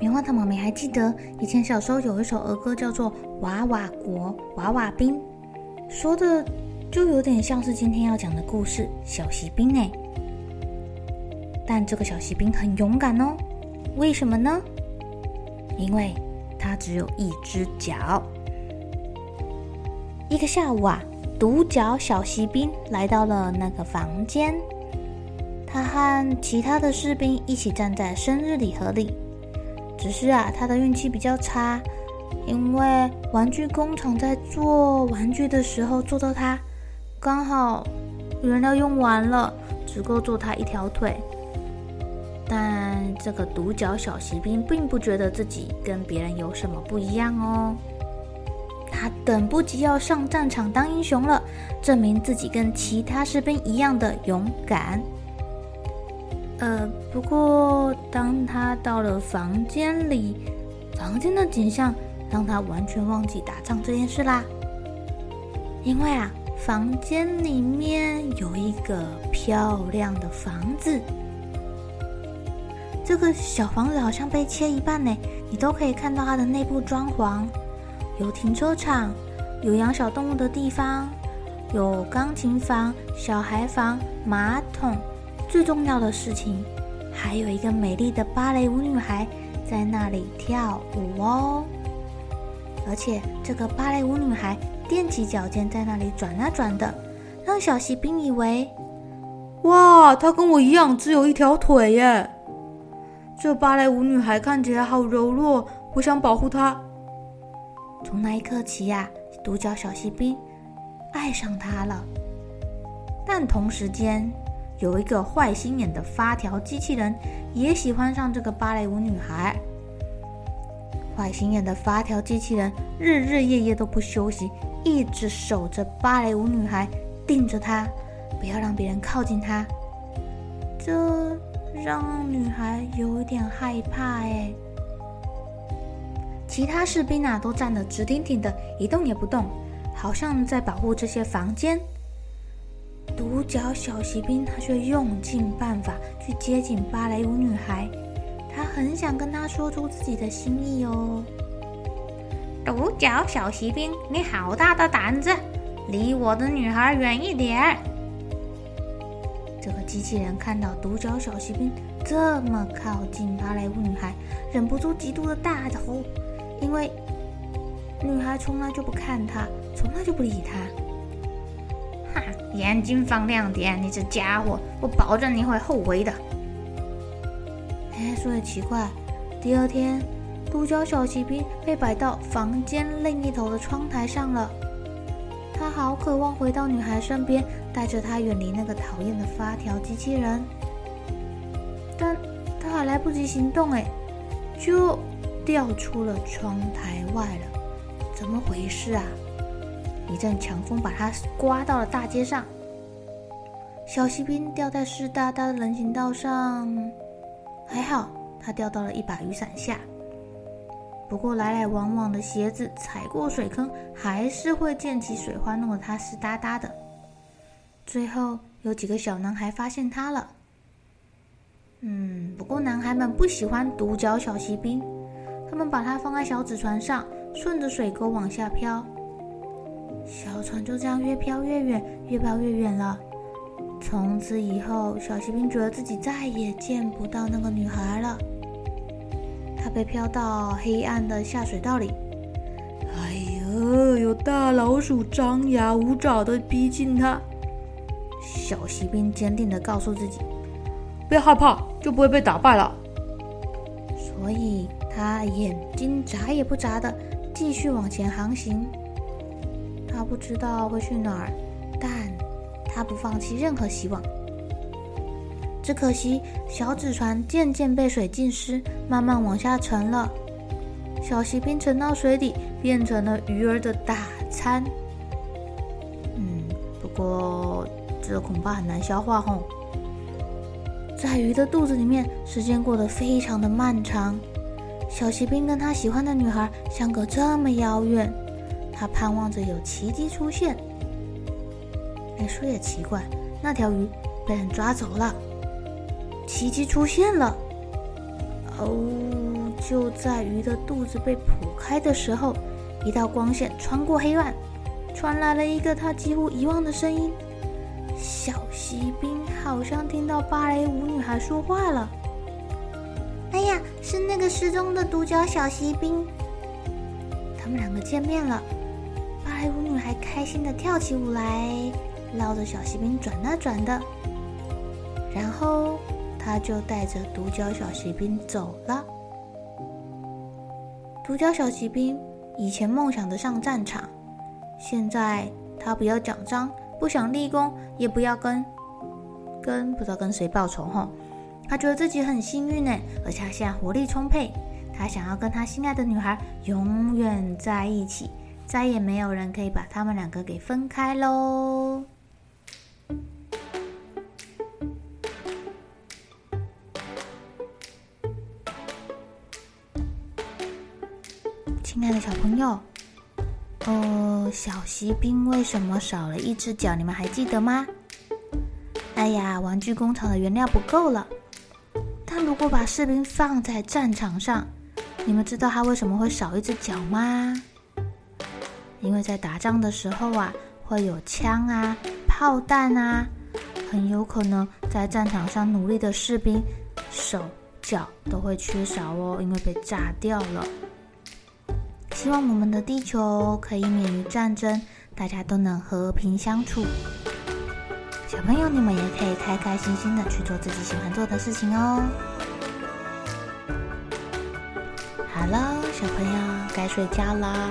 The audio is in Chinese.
棉花糖妈咪还记得以前小时候有一首儿歌，叫做《娃娃国娃娃兵》，说的就有点像是今天要讲的故事——小锡兵哎。但这个小锡兵很勇敢哦，为什么呢？因为他只有一只脚。一个下午啊，独角小锡兵来到了那个房间，他和其他的士兵一起站在生日礼盒里。只是啊，他的运气比较差，因为玩具工厂在做玩具的时候做到他，刚好原料用完了，只够做他一条腿。但这个独角小骑兵并不觉得自己跟别人有什么不一样哦，他等不及要上战场当英雄了，证明自己跟其他士兵一样的勇敢。呃，不过当他到了房间里，房间的景象让他完全忘记打仗这件事啦。因为啊，房间里面有一个漂亮的房子，这个小房子好像被切一半呢，你都可以看到它的内部装潢，有停车场，有养小动物的地方，有钢琴房、小孩房、马桶。最重要的事情，还有一个美丽的芭蕾舞女孩在那里跳舞哦。而且这个芭蕾舞女孩踮起脚尖在那里转啊转的，让小锡兵以为，哇，她跟我一样只有一条腿耶。这芭蕾舞女孩看起来好柔弱，我想保护她。从那一刻起呀，独角小锡兵爱上她了。但同时间，有一个坏心眼的发条机器人也喜欢上这个芭蕾舞女孩。坏心眼的发条机器人日日夜夜都不休息，一直守着芭蕾舞女孩，盯着她，不要让别人靠近她。这让女孩有点害怕哎。其他士兵啊都站得直挺挺的，一动也不动，好像在保护这些房间。独角小骑兵，他却用尽办法去接近芭蕾舞女孩，他很想跟她说出自己的心意哦。独角小骑兵，你好大的胆子，离我的女孩远一点！这个机器人看到独角小骑兵这么靠近芭蕾舞女孩，忍不住嫉妒的大吼，因为女孩从来就不看他，从来就不理他。哈眼睛放亮点，你这家伙，我保证你会后悔的。哎，说也奇怪，第二天，独角小骑兵被摆到房间另一头的窗台上了。他好渴望回到女孩身边，带着她远离那个讨厌的发条机器人。但他还来不及行动，哎，就掉出了窗台外了。怎么回事啊？一阵强风把他刮到了大街上，小锡兵掉在湿哒哒的人行道上，还好他掉到了一把雨伞下。不过来来往往的鞋子踩过水坑，还是会溅起水花，弄得他湿哒哒的。最后有几个小男孩发现他了，嗯，不过男孩们不喜欢独角小锡兵，他们把它放在小纸船上，顺着水沟往下飘。小船就这样越飘越远，越飘越远了。从此以后，小骑兵觉得自己再也见不到那个女孩了。他他被飘到黑暗的下水道里。哎呦，有大老鼠张牙舞爪的逼近他。小骑兵坚定地告诉自己：“不要害怕，就不会被打败了。”所以他眼睛眨也不眨的继续往前航行。他不知道会去哪儿，但他不放弃任何希望。只可惜，小纸船渐渐被水浸湿，慢慢往下沉了。小骑兵沉到水底，变成了鱼儿的大餐。嗯，不过这恐怕很难消化吼。在鱼的肚子里面，时间过得非常的漫长。小骑兵跟他喜欢的女孩相隔这么遥远，他盼望着有奇迹出现。哎，说也奇怪，那条鱼被人抓走了。奇迹出现了！哦，就在鱼的肚子被剖开的时候，一道光线穿过黑暗，传来了一个他几乎遗忘的声音。小锡兵好像听到芭蕾舞女孩说话了。哎呀，是那个失踪的独角小锡兵！他们两个见面了。开心地跳起舞来，绕着小锡兵转啊转的，然后。他就带着独角小骑兵走了。独角小骑兵以前梦想着上战场，现在他不要奖章，不想立功，也不要跟跟不知道跟谁报仇哈。他觉得自己很幸运呢，而且他现在活力充沛。他想要跟他心爱的女孩永远在一起，再也没有人可以把他们两个给分开喽。亲爱的小朋友，呃，小骑兵为什么少了一只脚？你们还记得吗？哎呀，玩具工厂的原料不够了。但如果把士兵放在战场上，你们知道他为什么会少一只脚吗？因为在打仗的时候啊，会有枪啊、炮弹啊，很有可能在战场上努力的士兵手脚都会缺少哦，因为被炸掉了。希望我们的地球可以免于战争，大家都能和平相处。小朋友，你们也可以开开心心的去做自己喜欢做的事情哦。好了，小朋友该睡觉了，